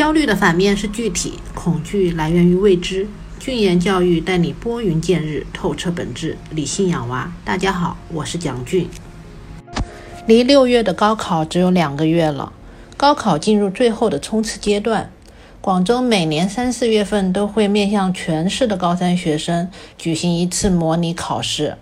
焦虑的反面是具体，恐惧来源于未知。俊言教育带你拨云见日，透彻本质，理性养娃。大家好，我是蒋俊。离六月的高考只有两个月了，高考进入最后的冲刺阶段。广州每年三四月份都会面向全市的高三学生举行一次模拟考试，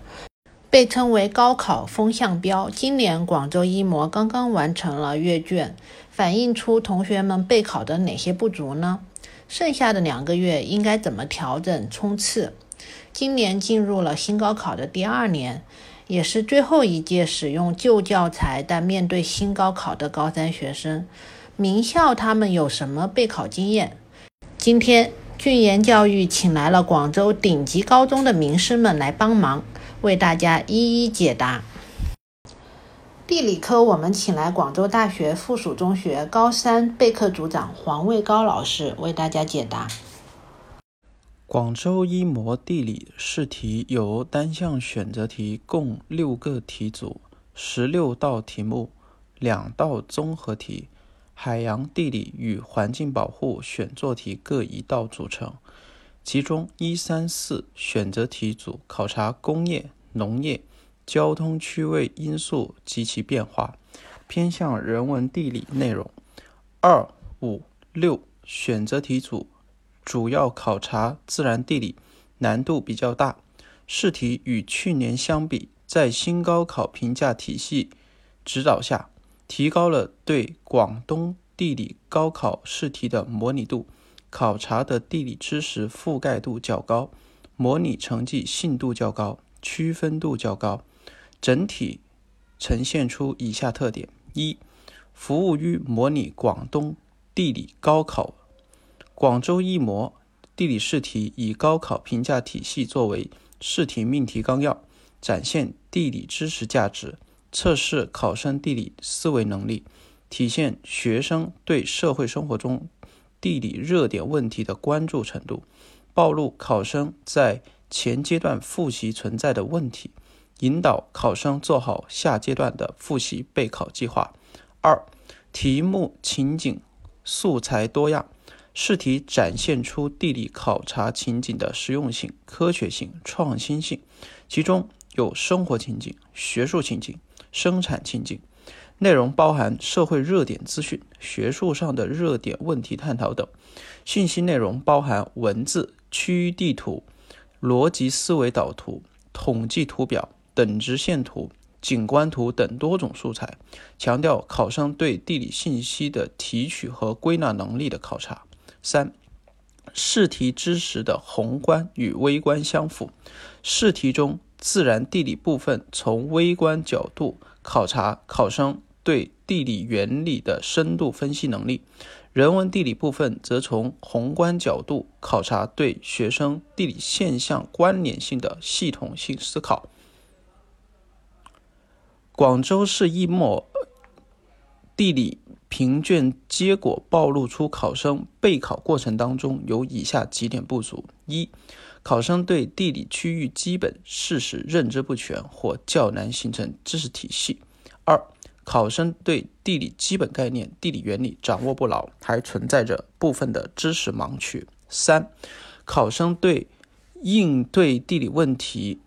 被称为高考风向标。今年广州一模刚刚完成了阅卷。反映出同学们备考的哪些不足呢？剩下的两个月应该怎么调整冲刺？今年进入了新高考的第二年，也是最后一届使用旧教材但面对新高考的高三学生，名校他们有什么备考经验？今天俊言教育请来了广州顶级高中的名师们来帮忙，为大家一一解答。地理科，我们请来广州大学附属中学高三备课组长黄卫高老师为大家解答。广州一模地理试题由单项选择题共六个题组，十六道题目，两道综合题，海洋地理与环境保护选做题各一道组成。其中一、三、四选择题组考察工业、农业。交通区位因素及其变化，偏向人文地理内容。二、五、六选择题组主要考察自然地理，难度比较大。试题与去年相比，在新高考评价体系指导下，提高了对广东地理高考试题的模拟度，考察的地理知识覆盖度较高，模拟成绩信度较高，区分度较高。整体呈现出以下特点：一、服务于模拟广东地理高考。广州一模地理试题以高考评价体系作为试题命题纲要，展现地理知识价值，测试考生地理思维能力，体现学生对社会生活中地理热点问题的关注程度，暴露考生在前阶段复习存在的问题。引导考生做好下阶段的复习备考计划。二、题目情景素材多样，试题展现出地理考察情景的实用性、科学性、创新性，其中有生活情景、学术情景、生产情景。内容包含社会热点资讯、学术上的热点问题探讨等。信息内容包含文字、区域地图、逻辑思维导图、统计图表。等值线图、景观图等多种素材，强调考生对地理信息的提取和归纳能力的考察。三、试题知识的宏观与微观相符。试题中自然地理部分从微观角度考察考生对地理原理的深度分析能力，人文地理部分则从宏观角度考察对学生地理现象关联性的系统性思考。广州市一模地理评卷结果暴露出考生备考过程当中有以下几点不足：一、考生对地理区域基本事实认知不全或较难形成知识体系；二、考生对地理基本概念、地理原理掌握不牢，还存在着部分的知识盲区；三、考生对应对地理问题。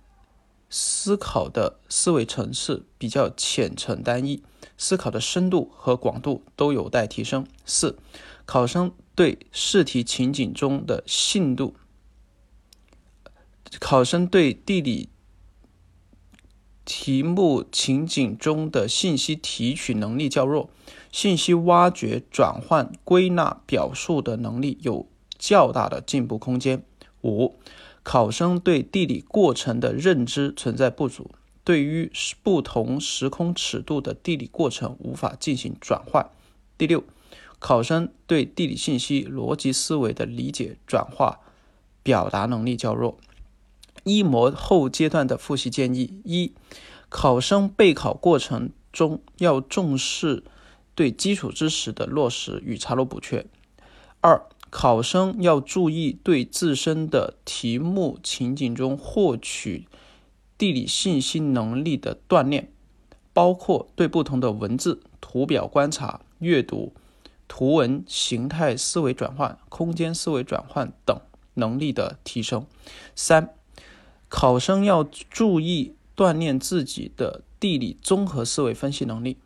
思考的思维层次比较浅层单一，思考的深度和广度都有待提升。四、考生对试题情景中的信度，考生对地理题目情景中的信息提取能力较弱，信息挖掘、转换、归纳、表述的能力有较大的进步空间。五。考生对地理过程的认知存在不足，对于不同时空尺度的地理过程无法进行转换。第六，考生对地理信息逻辑思维的理解、转化、表达能力较弱。一模后阶段的复习建议：一、考生备考过程中要重视对基础知识的落实与查漏补缺；二、考生要注意对自身的题目情景中获取地理信息能力的锻炼，包括对不同的文字、图表观察、阅读、图文形态思维转换、空间思维转换等能力的提升。三、考生要注意锻炼自己的地理综合思维分析能力，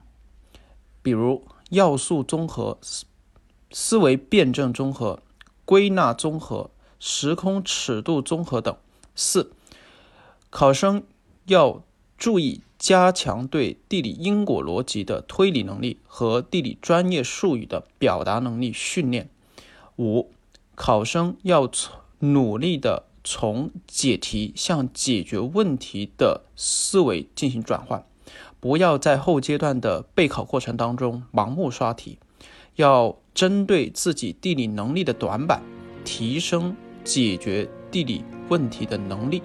比如要素综合、思维辩证综合、归纳综合、时空尺度综合等。四、考生要注意加强对地理因果逻辑的推理能力和地理专业术语的表达能力训练。五、考生要努力的从解题向解决问题的思维进行转换，不要在后阶段的备考过程当中盲目刷题，要针对自己地理能力的短板，提升解决地理问题的能力。